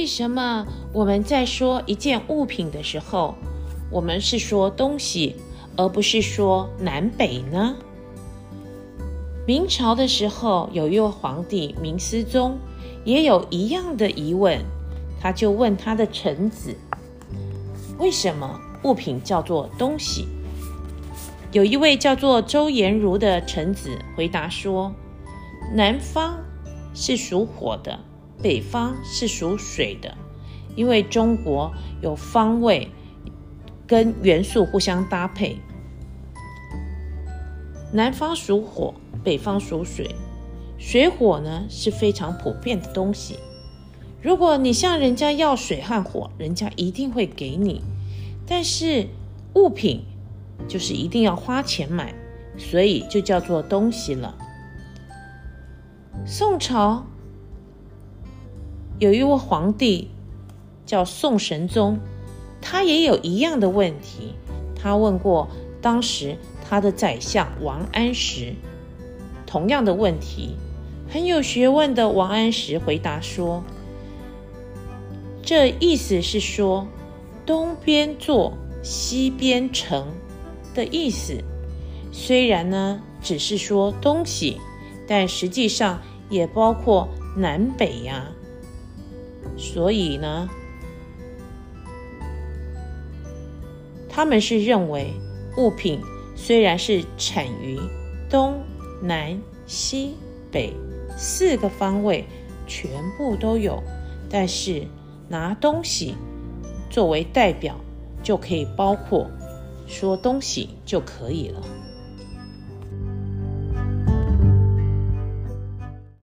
为什么我们在说一件物品的时候，我们是说东西，而不是说南北呢？明朝的时候，有一位皇帝明思宗，也有一样的疑问，他就问他的臣子：为什么物品叫做东西？有一位叫做周延儒的臣子回答说：南方是属火的。北方是属水的，因为中国有方位跟元素互相搭配。南方属火，北方属水，水火呢是非常普遍的东西。如果你向人家要水和火，人家一定会给你。但是物品就是一定要花钱买，所以就叫做东西了。宋朝。有一位皇帝叫宋神宗，他也有一样的问题。他问过当时他的宰相王安石同样的问题。很有学问的王安石回答说：“这意思是说，东边坐，西边成的意思。虽然呢，只是说东西，但实际上也包括南北呀。”所以呢，他们是认为物品虽然是产于东南西北四个方位，全部都有，但是拿东西作为代表，就可以包括说东西就可以了。